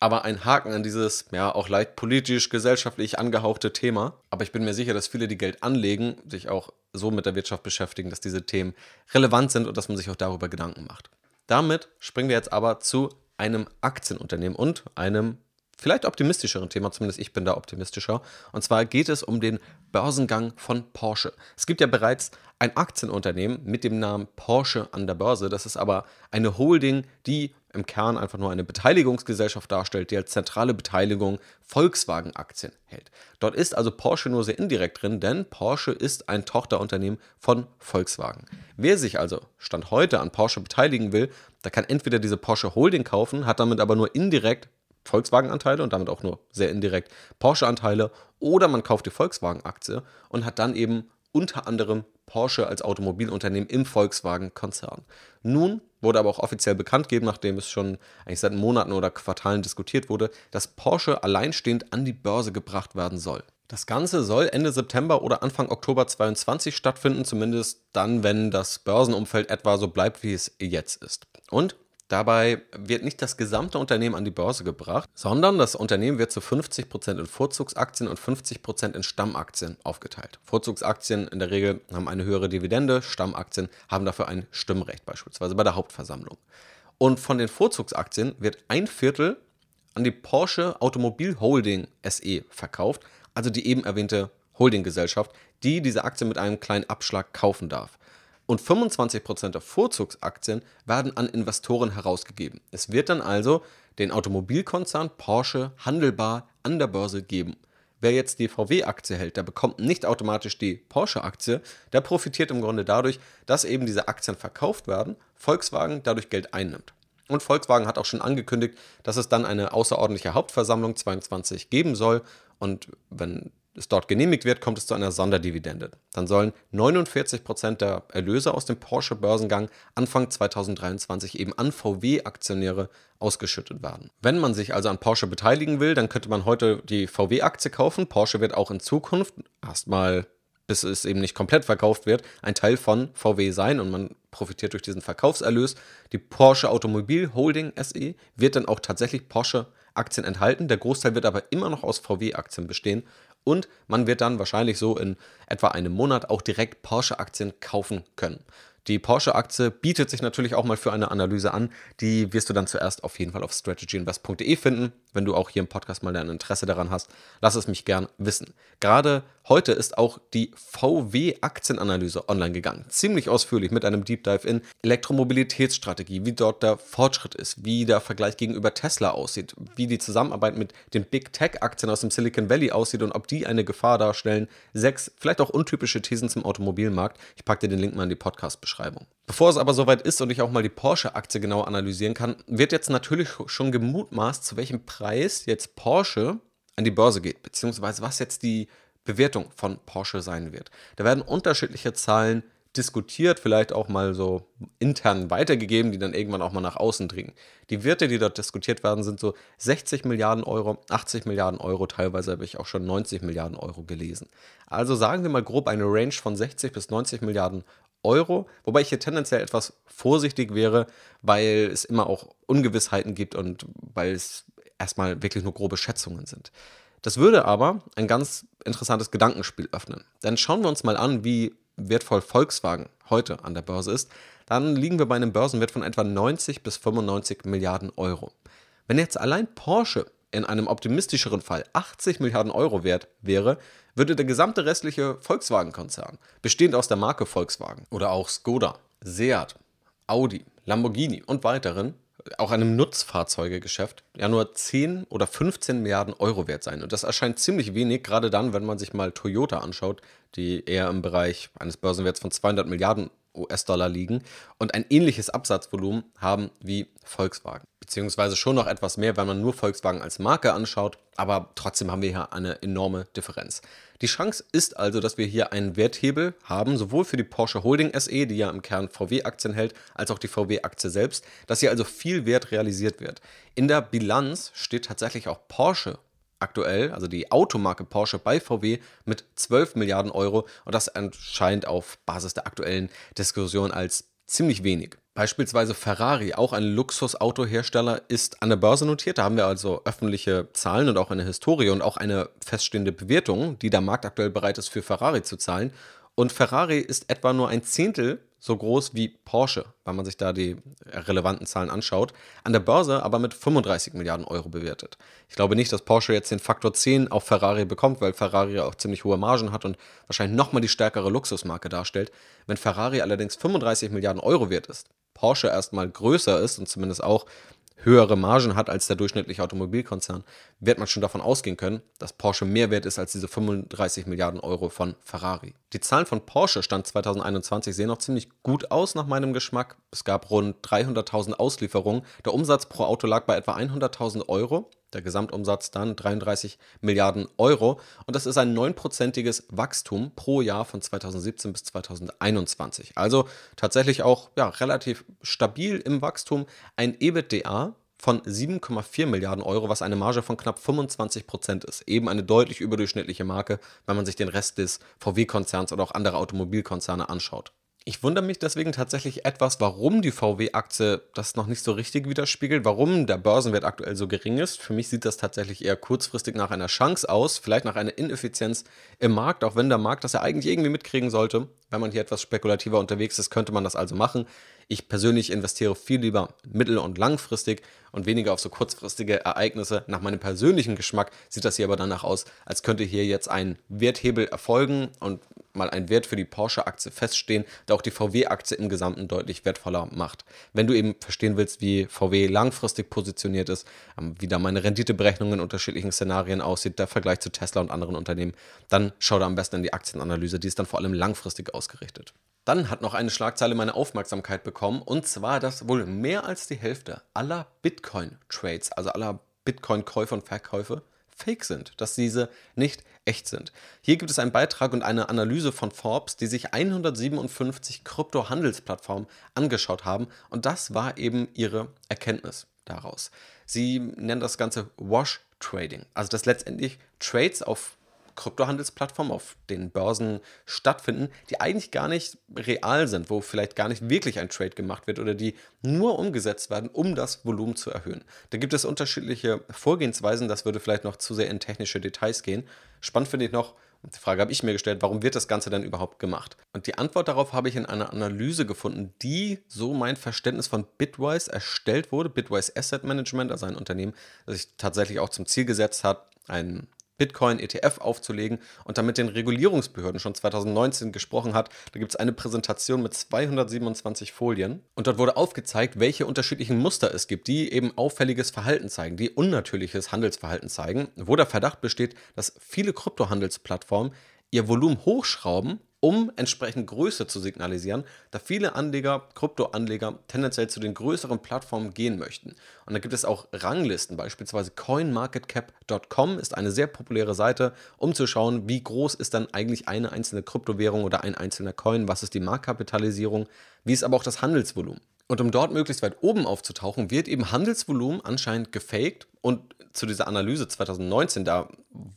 aber ein Haken an dieses, ja, auch leicht politisch, gesellschaftlich angehauchte Thema. Aber ich bin mir sicher, dass viele, die Geld anlegen, sich auch so mit der Wirtschaft beschäftigen, dass diese Themen relevant sind und dass man sich auch darüber Gedanken macht. Damit springen wir jetzt aber zu einem Aktienunternehmen und einem vielleicht optimistischeren Thema, zumindest ich bin da optimistischer. Und zwar geht es um den Börsengang von Porsche. Es gibt ja bereits ein Aktienunternehmen mit dem Namen Porsche an der Börse. Das ist aber eine Holding, die im Kern einfach nur eine Beteiligungsgesellschaft darstellt, die als zentrale Beteiligung Volkswagen-Aktien hält. Dort ist also Porsche nur sehr indirekt drin, denn Porsche ist ein Tochterunternehmen von Volkswagen. Wer sich also Stand heute an Porsche beteiligen will, der kann entweder diese Porsche Holding kaufen, hat damit aber nur indirekt Volkswagen-Anteile und damit auch nur sehr indirekt Porsche-Anteile, oder man kauft die Volkswagen-Aktie und hat dann eben unter anderem Porsche als Automobilunternehmen im Volkswagen-Konzern. Nun wurde aber auch offiziell bekannt gegeben, nachdem es schon eigentlich seit Monaten oder Quartalen diskutiert wurde, dass Porsche alleinstehend an die Börse gebracht werden soll. Das Ganze soll Ende September oder Anfang Oktober 2022 stattfinden, zumindest dann, wenn das Börsenumfeld etwa so bleibt, wie es jetzt ist. Und Dabei wird nicht das gesamte Unternehmen an die Börse gebracht, sondern das Unternehmen wird zu 50% in Vorzugsaktien und 50% in Stammaktien aufgeteilt. Vorzugsaktien in der Regel haben eine höhere Dividende, Stammaktien haben dafür ein Stimmrecht beispielsweise bei der Hauptversammlung. Und von den Vorzugsaktien wird ein Viertel an die Porsche Automobil Holding SE verkauft, also die eben erwähnte Holdinggesellschaft, die diese Aktien mit einem kleinen Abschlag kaufen darf und 25% der Vorzugsaktien werden an Investoren herausgegeben. Es wird dann also den Automobilkonzern Porsche handelbar an der Börse geben. Wer jetzt die VW-Aktie hält, der bekommt nicht automatisch die Porsche-Aktie, der profitiert im Grunde dadurch, dass eben diese Aktien verkauft werden, Volkswagen dadurch Geld einnimmt. Und Volkswagen hat auch schon angekündigt, dass es dann eine außerordentliche Hauptversammlung 22 geben soll. Und wenn es dort genehmigt wird, kommt es zu einer Sonderdividende. Dann sollen 49 Prozent der Erlöse aus dem Porsche-Börsengang Anfang 2023 eben an VW-Aktionäre ausgeschüttet werden. Wenn man sich also an Porsche beteiligen will, dann könnte man heute die VW-Aktie kaufen. Porsche wird auch in Zukunft erstmal bis es eben nicht komplett verkauft wird, ein Teil von VW sein und man profitiert durch diesen Verkaufserlös. Die Porsche Automobil Holding SE wird dann auch tatsächlich Porsche Aktien enthalten. Der Großteil wird aber immer noch aus VW-Aktien bestehen und man wird dann wahrscheinlich so in etwa einem Monat auch direkt Porsche-Aktien kaufen können. Die Porsche-Aktie bietet sich natürlich auch mal für eine Analyse an. Die wirst du dann zuerst auf jeden Fall auf strategyinvest.de finden. Wenn du auch hier im Podcast mal dein Interesse daran hast, lass es mich gern wissen. Gerade heute ist auch die VW-Aktienanalyse online gegangen. Ziemlich ausführlich mit einem Deep Dive in Elektromobilitätsstrategie, wie dort der Fortschritt ist, wie der Vergleich gegenüber Tesla aussieht, wie die Zusammenarbeit mit den Big Tech-Aktien aus dem Silicon Valley aussieht und ob die eine Gefahr darstellen. Sechs, vielleicht auch untypische Thesen zum Automobilmarkt. Ich packe dir den Link mal in die Podcast-Beschreibung. Bevor es aber soweit ist und ich auch mal die Porsche-Aktie genau analysieren kann, wird jetzt natürlich schon gemutmaßt, zu welchem Preis jetzt Porsche an die Börse geht, beziehungsweise was jetzt die Bewertung von Porsche sein wird. Da werden unterschiedliche Zahlen diskutiert, vielleicht auch mal so intern weitergegeben, die dann irgendwann auch mal nach außen dringen. Die Werte, die dort diskutiert werden, sind so 60 Milliarden Euro, 80 Milliarden Euro, teilweise habe ich auch schon 90 Milliarden Euro gelesen. Also sagen wir mal grob eine Range von 60 bis 90 Milliarden Euro, wobei ich hier tendenziell etwas vorsichtig wäre, weil es immer auch Ungewissheiten gibt und weil es erstmal wirklich nur grobe Schätzungen sind. Das würde aber ein ganz interessantes Gedankenspiel öffnen. Denn schauen wir uns mal an, wie wertvoll Volkswagen heute an der Börse ist. Dann liegen wir bei einem Börsenwert von etwa 90 bis 95 Milliarden Euro. Wenn jetzt allein Porsche in einem optimistischeren Fall 80 Milliarden Euro wert wäre, würde der gesamte restliche Volkswagen-Konzern, bestehend aus der Marke Volkswagen oder auch Skoda, Seat, Audi, Lamborghini und weiteren, auch einem Nutzfahrzeugegeschäft, ja nur 10 oder 15 Milliarden Euro wert sein. Und das erscheint ziemlich wenig, gerade dann, wenn man sich mal Toyota anschaut, die eher im Bereich eines Börsenwerts von 200 Milliarden US-Dollar liegen und ein ähnliches Absatzvolumen haben wie Volkswagen. Beziehungsweise schon noch etwas mehr, wenn man nur Volkswagen als Marke anschaut, aber trotzdem haben wir hier eine enorme Differenz. Die Chance ist also, dass wir hier einen Werthebel haben, sowohl für die Porsche Holding SE, die ja im Kern VW-Aktien hält, als auch die VW-Aktie selbst, dass hier also viel Wert realisiert wird. In der Bilanz steht tatsächlich auch Porsche aktuell, also die Automarke Porsche bei VW mit 12 Milliarden Euro und das erscheint auf Basis der aktuellen Diskussion als ziemlich wenig. Beispielsweise Ferrari, auch ein Luxusautohersteller, ist an der Börse notiert. Da haben wir also öffentliche Zahlen und auch eine Historie und auch eine feststehende Bewertung, die der Markt aktuell bereit ist für Ferrari zu zahlen. Und Ferrari ist etwa nur ein Zehntel so groß wie Porsche, wenn man sich da die relevanten Zahlen anschaut, an der Börse aber mit 35 Milliarden Euro bewertet. Ich glaube nicht, dass Porsche jetzt den Faktor 10 auf Ferrari bekommt, weil Ferrari auch ziemlich hohe Margen hat und wahrscheinlich nochmal die stärkere Luxusmarke darstellt. Wenn Ferrari allerdings 35 Milliarden Euro wert ist, Porsche erstmal größer ist und zumindest auch höhere Margen hat als der durchschnittliche Automobilkonzern, wird man schon davon ausgehen können, dass Porsche mehr wert ist als diese 35 Milliarden Euro von Ferrari. Die Zahlen von Porsche Stand 2021 sehen noch ziemlich gut aus nach meinem Geschmack. Es gab rund 300.000 Auslieferungen. Der Umsatz pro Auto lag bei etwa 100.000 Euro. Der Gesamtumsatz dann 33 Milliarden Euro. Und das ist ein neunprozentiges Wachstum pro Jahr von 2017 bis 2021. Also tatsächlich auch ja, relativ stabil im Wachstum. Ein EBITDA von 7,4 Milliarden Euro, was eine Marge von knapp 25 Prozent ist. Eben eine deutlich überdurchschnittliche Marke, wenn man sich den Rest des VW-Konzerns oder auch andere Automobilkonzerne anschaut. Ich wundere mich deswegen tatsächlich etwas, warum die VW-Aktie das noch nicht so richtig widerspiegelt, warum der Börsenwert aktuell so gering ist. Für mich sieht das tatsächlich eher kurzfristig nach einer Chance aus, vielleicht nach einer Ineffizienz im Markt, auch wenn der Markt das ja eigentlich irgendwie mitkriegen sollte. Wenn man hier etwas spekulativer unterwegs ist, könnte man das also machen. Ich persönlich investiere viel lieber mittel- und langfristig und weniger auf so kurzfristige Ereignisse. Nach meinem persönlichen Geschmack sieht das hier aber danach aus, als könnte hier jetzt ein Werthebel erfolgen und mal ein Wert für die Porsche-Aktie feststehen, der auch die VW-Aktie im Gesamten deutlich wertvoller macht. Wenn du eben verstehen willst, wie VW langfristig positioniert ist, ähm, wie da meine Renditeberechnung in unterschiedlichen Szenarien aussieht, der Vergleich zu Tesla und anderen Unternehmen, dann schau da am besten in die Aktienanalyse, die ist dann vor allem langfristig ausgerichtet. Dann hat noch eine Schlagzeile meine Aufmerksamkeit bekommen und zwar, dass wohl mehr als die Hälfte aller Bitcoin-Trades, also aller Bitcoin-Käufe und Verkäufe, fake sind, dass diese nicht echt sind. Hier gibt es einen Beitrag und eine Analyse von Forbes, die sich 157 Krypto-Handelsplattformen angeschaut haben und das war eben ihre Erkenntnis daraus. Sie nennen das Ganze Wash Trading, also dass letztendlich Trades auf Kryptohandelsplattformen, auf den Börsen stattfinden, die eigentlich gar nicht real sind, wo vielleicht gar nicht wirklich ein Trade gemacht wird oder die nur umgesetzt werden, um das Volumen zu erhöhen. Da gibt es unterschiedliche Vorgehensweisen, das würde vielleicht noch zu sehr in technische Details gehen. Spannend finde ich noch, die Frage habe ich mir gestellt, warum wird das Ganze denn überhaupt gemacht? Und die Antwort darauf habe ich in einer Analyse gefunden, die, so mein Verständnis von Bitwise, erstellt wurde. Bitwise Asset Management, also ein Unternehmen, das sich tatsächlich auch zum Ziel gesetzt hat, ein Bitcoin-ETF aufzulegen und damit den Regulierungsbehörden schon 2019 gesprochen hat. Da gibt es eine Präsentation mit 227 Folien und dort wurde aufgezeigt, welche unterschiedlichen Muster es gibt, die eben auffälliges Verhalten zeigen, die unnatürliches Handelsverhalten zeigen, wo der Verdacht besteht, dass viele Kryptohandelsplattformen ihr Volumen hochschrauben um entsprechend Größe zu signalisieren, da viele Anleger, Kryptoanleger, tendenziell zu den größeren Plattformen gehen möchten. Und da gibt es auch Ranglisten, beispielsweise coinmarketcap.com ist eine sehr populäre Seite, um zu schauen, wie groß ist dann eigentlich eine einzelne Kryptowährung oder ein einzelner Coin, was ist die Marktkapitalisierung, wie ist aber auch das Handelsvolumen. Und um dort möglichst weit oben aufzutauchen, wird eben Handelsvolumen anscheinend gefaked. Und zu dieser Analyse 2019, da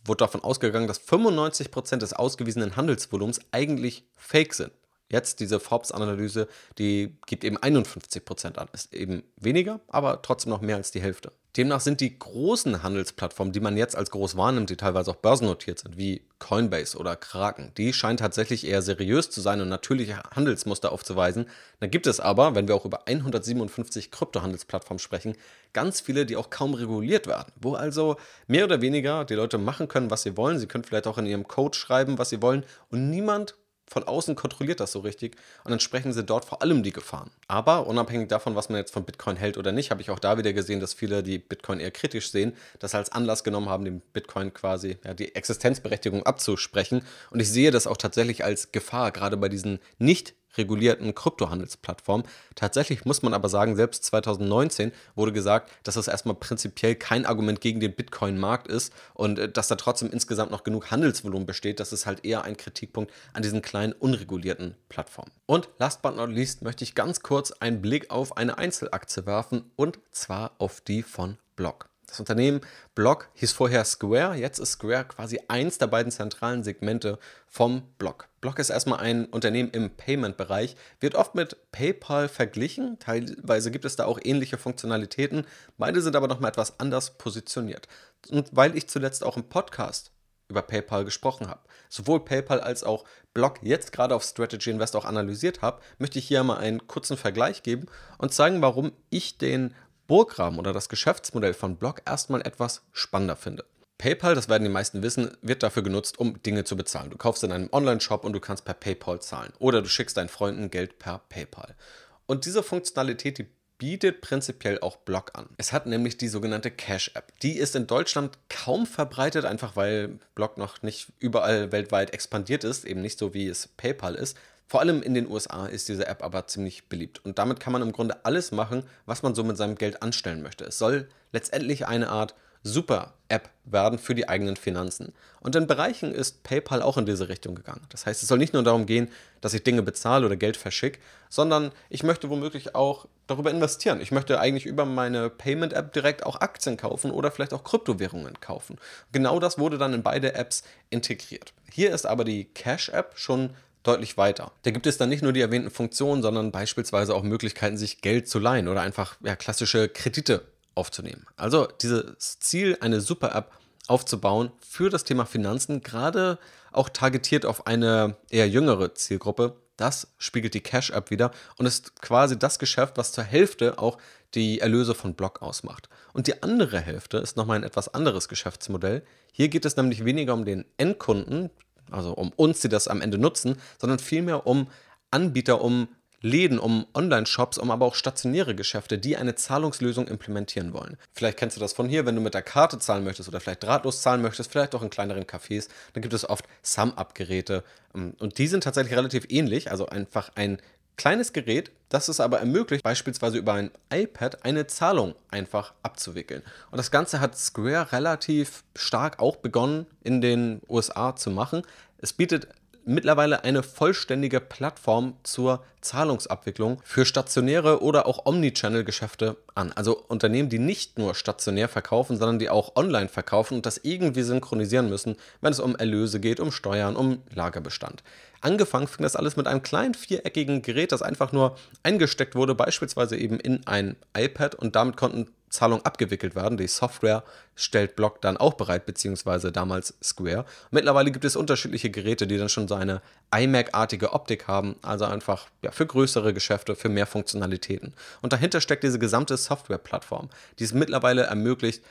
wurde davon ausgegangen, dass 95% des ausgewiesenen Handelsvolumens eigentlich fake sind. Jetzt diese Forbes-Analyse, die gibt eben 51% an. Ist eben weniger, aber trotzdem noch mehr als die Hälfte. Demnach sind die großen Handelsplattformen, die man jetzt als groß wahrnimmt, die teilweise auch börsennotiert sind, wie Coinbase oder Kraken, die scheinen tatsächlich eher seriös zu sein und natürliche Handelsmuster aufzuweisen. Da gibt es aber, wenn wir auch über 157 Kryptohandelsplattformen sprechen, ganz viele, die auch kaum reguliert werden, wo also mehr oder weniger die Leute machen können, was sie wollen. Sie können vielleicht auch in ihrem Code schreiben, was sie wollen und niemand von außen kontrolliert das so richtig und dann sprechen sie dort vor allem die Gefahren. Aber unabhängig davon, was man jetzt von Bitcoin hält oder nicht, habe ich auch da wieder gesehen, dass viele, die Bitcoin eher kritisch sehen, das als Anlass genommen haben, dem Bitcoin quasi ja, die Existenzberechtigung abzusprechen. Und ich sehe das auch tatsächlich als Gefahr, gerade bei diesen nicht regulierten Kryptohandelsplattform. Tatsächlich muss man aber sagen, selbst 2019 wurde gesagt, dass das erstmal prinzipiell kein Argument gegen den Bitcoin-Markt ist und äh, dass da trotzdem insgesamt noch genug Handelsvolumen besteht. Das ist halt eher ein Kritikpunkt an diesen kleinen unregulierten Plattformen. Und last but not least möchte ich ganz kurz einen Blick auf eine Einzelaktie werfen und zwar auf die von Block. Das Unternehmen Block hieß vorher Square, jetzt ist Square quasi eins der beiden zentralen Segmente vom Block. Block ist erstmal ein Unternehmen im Payment-Bereich, wird oft mit PayPal verglichen, teilweise gibt es da auch ähnliche Funktionalitäten, beide sind aber nochmal etwas anders positioniert. Und weil ich zuletzt auch im Podcast über PayPal gesprochen habe, sowohl PayPal als auch Block jetzt gerade auf Strategy Invest auch analysiert habe, möchte ich hier mal einen kurzen Vergleich geben und zeigen, warum ich den Burggraben oder das Geschäftsmodell von Block erstmal etwas spannender finde. PayPal, das werden die meisten wissen, wird dafür genutzt, um Dinge zu bezahlen. Du kaufst in einem Online-Shop und du kannst per PayPal zahlen. Oder du schickst deinen Freunden Geld per PayPal. Und diese Funktionalität, die bietet prinzipiell auch Block an. Es hat nämlich die sogenannte Cash-App. Die ist in Deutschland kaum verbreitet, einfach weil Block noch nicht überall weltweit expandiert ist, eben nicht so wie es PayPal ist. Vor allem in den USA ist diese App aber ziemlich beliebt und damit kann man im Grunde alles machen, was man so mit seinem Geld anstellen möchte. Es soll letztendlich eine Art Super-App werden für die eigenen Finanzen. Und in Bereichen ist PayPal auch in diese Richtung gegangen. Das heißt, es soll nicht nur darum gehen, dass ich Dinge bezahle oder Geld verschicke, sondern ich möchte womöglich auch darüber investieren. Ich möchte eigentlich über meine Payment-App direkt auch Aktien kaufen oder vielleicht auch Kryptowährungen kaufen. Genau das wurde dann in beide Apps integriert. Hier ist aber die Cash-App schon deutlich weiter. Da gibt es dann nicht nur die erwähnten Funktionen, sondern beispielsweise auch Möglichkeiten, sich Geld zu leihen oder einfach ja, klassische Kredite aufzunehmen. Also dieses Ziel, eine Super-App aufzubauen für das Thema Finanzen, gerade auch targetiert auf eine eher jüngere Zielgruppe, das spiegelt die Cash-App wieder und ist quasi das Geschäft, was zur Hälfte auch die Erlöse von Block ausmacht. Und die andere Hälfte ist nochmal ein etwas anderes Geschäftsmodell. Hier geht es nämlich weniger um den Endkunden, also um uns, die das am Ende nutzen, sondern vielmehr um Anbieter, um Läden, um Online-Shops, um aber auch stationäre Geschäfte, die eine Zahlungslösung implementieren wollen. Vielleicht kennst du das von hier, wenn du mit der Karte zahlen möchtest oder vielleicht drahtlos zahlen möchtest, vielleicht auch in kleineren Cafés, dann gibt es oft Sum-Up-Geräte und die sind tatsächlich relativ ähnlich, also einfach ein kleines Gerät, das es aber ermöglicht, beispielsweise über ein iPad eine Zahlung einfach abzuwickeln. Und das Ganze hat Square relativ stark auch begonnen in den USA zu machen. Es bietet mittlerweile eine vollständige Plattform zur Zahlungsabwicklung für stationäre oder auch Omnichannel-Geschäfte an. Also Unternehmen, die nicht nur stationär verkaufen, sondern die auch online verkaufen und das irgendwie synchronisieren müssen, wenn es um Erlöse geht, um Steuern, um Lagerbestand. Angefangen fing das alles mit einem kleinen viereckigen Gerät, das einfach nur eingesteckt wurde, beispielsweise eben in ein iPad und damit konnten Zahlungen abgewickelt werden. Die Software stellt Block dann auch bereit, beziehungsweise damals Square. Mittlerweile gibt es unterschiedliche Geräte, die dann schon so eine iMac-artige Optik haben, also einfach ja, für größere Geschäfte, für mehr Funktionalitäten. Und dahinter steckt diese gesamte Software-Plattform, die es mittlerweile ermöglicht,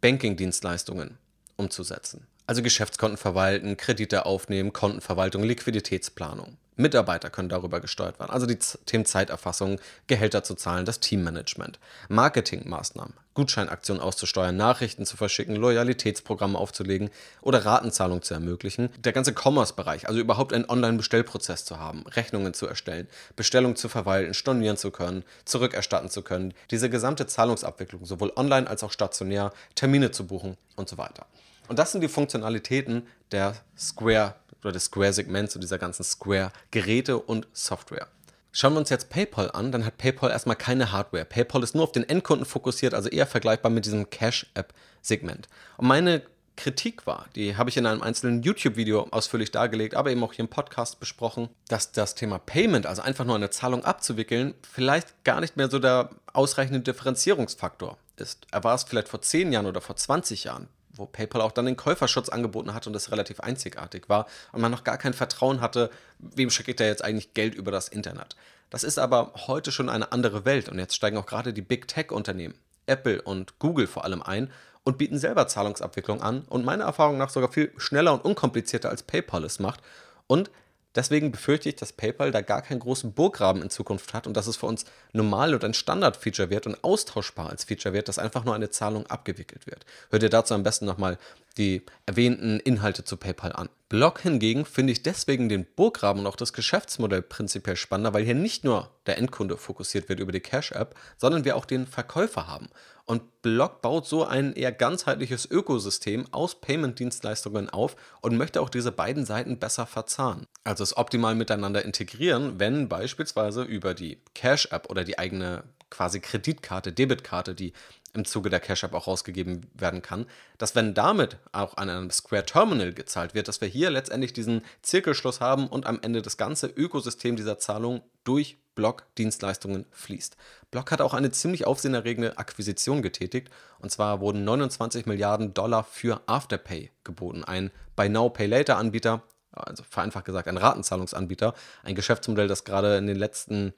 Banking-Dienstleistungen umzusetzen. Also Geschäftskonten verwalten, Kredite aufnehmen, Kontenverwaltung, Liquiditätsplanung. Mitarbeiter können darüber gesteuert werden. Also die Themen Zeiterfassung, Gehälter zu zahlen, das Teammanagement, Marketingmaßnahmen, Gutscheinaktionen auszusteuern, Nachrichten zu verschicken, Loyalitätsprogramme aufzulegen oder Ratenzahlung zu ermöglichen. Der ganze Commerce-Bereich, also überhaupt einen Online-Bestellprozess zu haben, Rechnungen zu erstellen, Bestellungen zu verwalten, stornieren zu können, zurückerstatten zu können, diese gesamte Zahlungsabwicklung, sowohl online als auch stationär, Termine zu buchen und so weiter. Und das sind die Funktionalitäten der Square oder des Square-Segments zu dieser ganzen Square-Geräte und Software. Schauen wir uns jetzt PayPal an, dann hat PayPal erstmal keine Hardware. PayPal ist nur auf den Endkunden fokussiert, also eher vergleichbar mit diesem Cash-App-Segment. Und meine Kritik war, die habe ich in einem einzelnen YouTube-Video ausführlich dargelegt, aber eben auch hier im Podcast besprochen, dass das Thema Payment, also einfach nur eine Zahlung abzuwickeln, vielleicht gar nicht mehr so der ausreichende Differenzierungsfaktor ist. Er war es vielleicht vor 10 Jahren oder vor 20 Jahren wo PayPal auch dann den Käuferschutz angeboten hat und das relativ einzigartig war und man noch gar kein Vertrauen hatte, wem schicke ich da jetzt eigentlich Geld über das Internet. Das ist aber heute schon eine andere Welt und jetzt steigen auch gerade die Big Tech-Unternehmen, Apple und Google vor allem ein und bieten selber Zahlungsabwicklung an und meiner Erfahrung nach sogar viel schneller und unkomplizierter als PayPal es macht. Und Deswegen befürchte ich, dass PayPal da gar keinen großen Burggraben in Zukunft hat und dass es für uns normal und ein Standard-Feature wird und austauschbar als Feature wird, dass einfach nur eine Zahlung abgewickelt wird. Hört ihr dazu am besten nochmal die erwähnten Inhalte zu PayPal an. Block hingegen finde ich deswegen den Burggraben und auch das Geschäftsmodell prinzipiell spannender, weil hier nicht nur der Endkunde fokussiert wird über die Cash-App, sondern wir auch den Verkäufer haben. Und Block baut so ein eher ganzheitliches Ökosystem aus Payment-Dienstleistungen auf und möchte auch diese beiden Seiten besser verzahnen. Also es optimal miteinander integrieren, wenn beispielsweise über die Cash-App oder die eigene quasi Kreditkarte, Debitkarte, die im Zuge der Cash App auch rausgegeben werden kann, dass wenn damit auch an einem Square Terminal gezahlt wird, dass wir hier letztendlich diesen Zirkelschluss haben und am Ende das ganze Ökosystem dieser Zahlung durch Block-Dienstleistungen fließt. Block hat auch eine ziemlich aufsehenerregende Akquisition getätigt. Und zwar wurden 29 Milliarden Dollar für Afterpay geboten, ein Buy Now Pay Later Anbieter, also vereinfacht gesagt ein Ratenzahlungsanbieter, ein Geschäftsmodell, das gerade in den letzten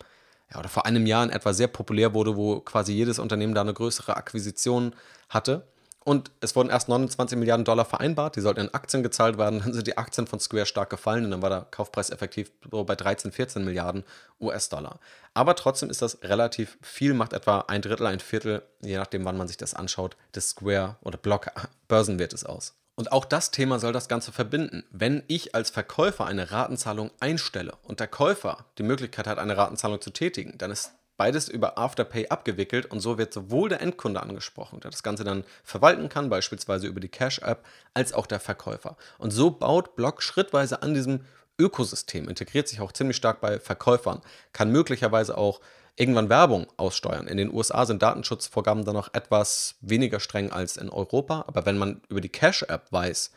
ja, oder vor einem Jahr in etwa sehr populär wurde, wo quasi jedes Unternehmen da eine größere Akquisition hatte. Und es wurden erst 29 Milliarden Dollar vereinbart, die sollten in Aktien gezahlt werden, dann sind die Aktien von Square stark gefallen und dann war der Kaufpreis effektiv so bei 13, 14 Milliarden US-Dollar. Aber trotzdem ist das relativ viel, macht etwa ein Drittel, ein Viertel, je nachdem, wann man sich das anschaut, des Square oder Block Börsenwertes aus. Und auch das Thema soll das Ganze verbinden. Wenn ich als Verkäufer eine Ratenzahlung einstelle und der Käufer die Möglichkeit hat, eine Ratenzahlung zu tätigen, dann ist beides über Afterpay abgewickelt und so wird sowohl der Endkunde angesprochen, der das Ganze dann verwalten kann, beispielsweise über die Cash-App, als auch der Verkäufer. Und so baut Block schrittweise an diesem Ökosystem, integriert sich auch ziemlich stark bei Verkäufern, kann möglicherweise auch irgendwann Werbung aussteuern. In den USA sind Datenschutzvorgaben dann noch etwas weniger streng als in Europa, aber wenn man über die Cash-App weiß,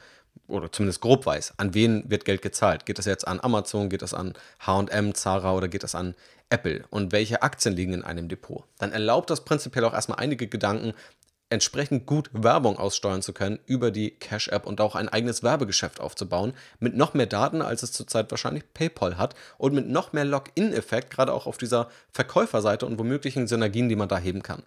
oder zumindest grob weiß, an wen wird Geld gezahlt. Geht das jetzt an Amazon, geht das an HM, Zara oder geht das an Apple? Und welche Aktien liegen in einem Depot? Dann erlaubt das prinzipiell auch erstmal einige Gedanken, entsprechend gut Werbung aussteuern zu können über die Cash-App und auch ein eigenes Werbegeschäft aufzubauen, mit noch mehr Daten, als es zurzeit wahrscheinlich PayPal hat und mit noch mehr Login-Effekt, gerade auch auf dieser Verkäuferseite und womöglichen Synergien, die man da heben kann.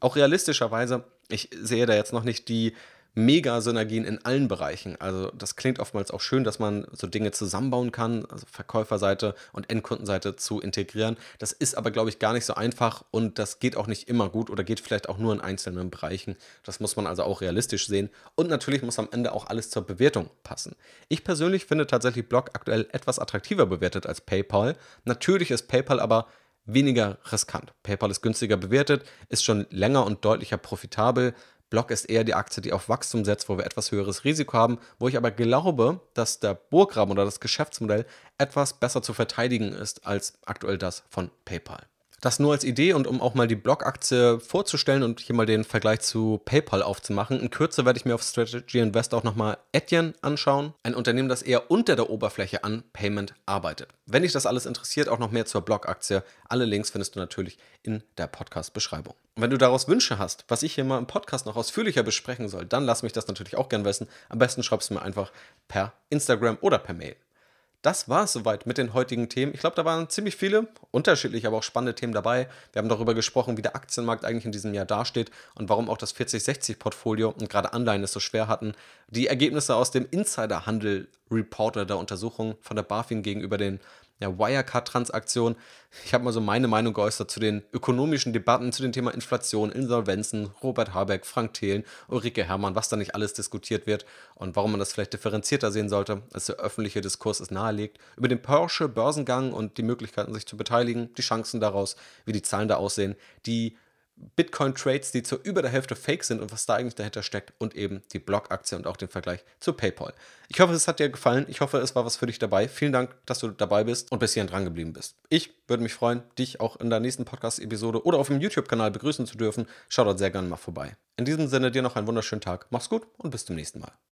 Auch realistischerweise, ich sehe da jetzt noch nicht die Mega-Synergien in allen Bereichen. Also das klingt oftmals auch schön, dass man so Dinge zusammenbauen kann, also Verkäuferseite und Endkundenseite zu integrieren. Das ist aber, glaube ich, gar nicht so einfach und das geht auch nicht immer gut oder geht vielleicht auch nur in einzelnen Bereichen. Das muss man also auch realistisch sehen. Und natürlich muss am Ende auch alles zur Bewertung passen. Ich persönlich finde tatsächlich Block aktuell etwas attraktiver bewertet als PayPal. Natürlich ist PayPal aber weniger riskant. PayPal ist günstiger bewertet, ist schon länger und deutlicher profitabel. Block ist eher die Aktie, die auf Wachstum setzt, wo wir etwas höheres Risiko haben, wo ich aber glaube, dass der Burggraben oder das Geschäftsmodell etwas besser zu verteidigen ist als aktuell das von PayPal. Das nur als Idee und um auch mal die Blockaktie vorzustellen und hier mal den Vergleich zu PayPal aufzumachen. In Kürze werde ich mir auf Strategy Invest auch nochmal Etienne anschauen. Ein Unternehmen, das eher unter der Oberfläche an Payment arbeitet. Wenn dich das alles interessiert, auch noch mehr zur Blockaktie. Alle Links findest du natürlich in der Podcast-Beschreibung. Und wenn du daraus Wünsche hast, was ich hier mal im Podcast noch ausführlicher besprechen soll, dann lass mich das natürlich auch gern wissen. Am besten schreibst du mir einfach per Instagram oder per Mail das war es soweit mit den heutigen Themen. Ich glaube, da waren ziemlich viele, unterschiedliche, aber auch spannende Themen dabei. Wir haben darüber gesprochen, wie der Aktienmarkt eigentlich in diesem Jahr dasteht und warum auch das 40-60-Portfolio und gerade Anleihen es so schwer hatten. Die Ergebnisse aus dem Insider-Handel-Reporter der Untersuchung von der BaFin gegenüber den ja, Wirecard-Transaktion. Ich habe mal so meine Meinung geäußert zu den ökonomischen Debatten, zu dem Thema Inflation, Insolvenzen, Robert Habeck, Frank Thelen, Ulrike Herrmann, was da nicht alles diskutiert wird und warum man das vielleicht differenzierter sehen sollte, als der öffentliche Diskurs es nahelegt. Über den Porsche-Börsengang und die Möglichkeiten, sich zu beteiligen, die Chancen daraus, wie die Zahlen da aussehen, die Bitcoin-Trades, die zu über der Hälfte fake sind und was da eigentlich dahinter steckt und eben die Block-Aktie und auch den Vergleich zu PayPal. Ich hoffe, es hat dir gefallen. Ich hoffe, es war was für dich dabei. Vielen Dank, dass du dabei bist und bis hierhin dran geblieben bist. Ich würde mich freuen, dich auch in der nächsten Podcast-Episode oder auf dem YouTube-Kanal begrüßen zu dürfen. Schau dort sehr gerne mal vorbei. In diesem Sinne dir noch einen wunderschönen Tag. Mach's gut und bis zum nächsten Mal.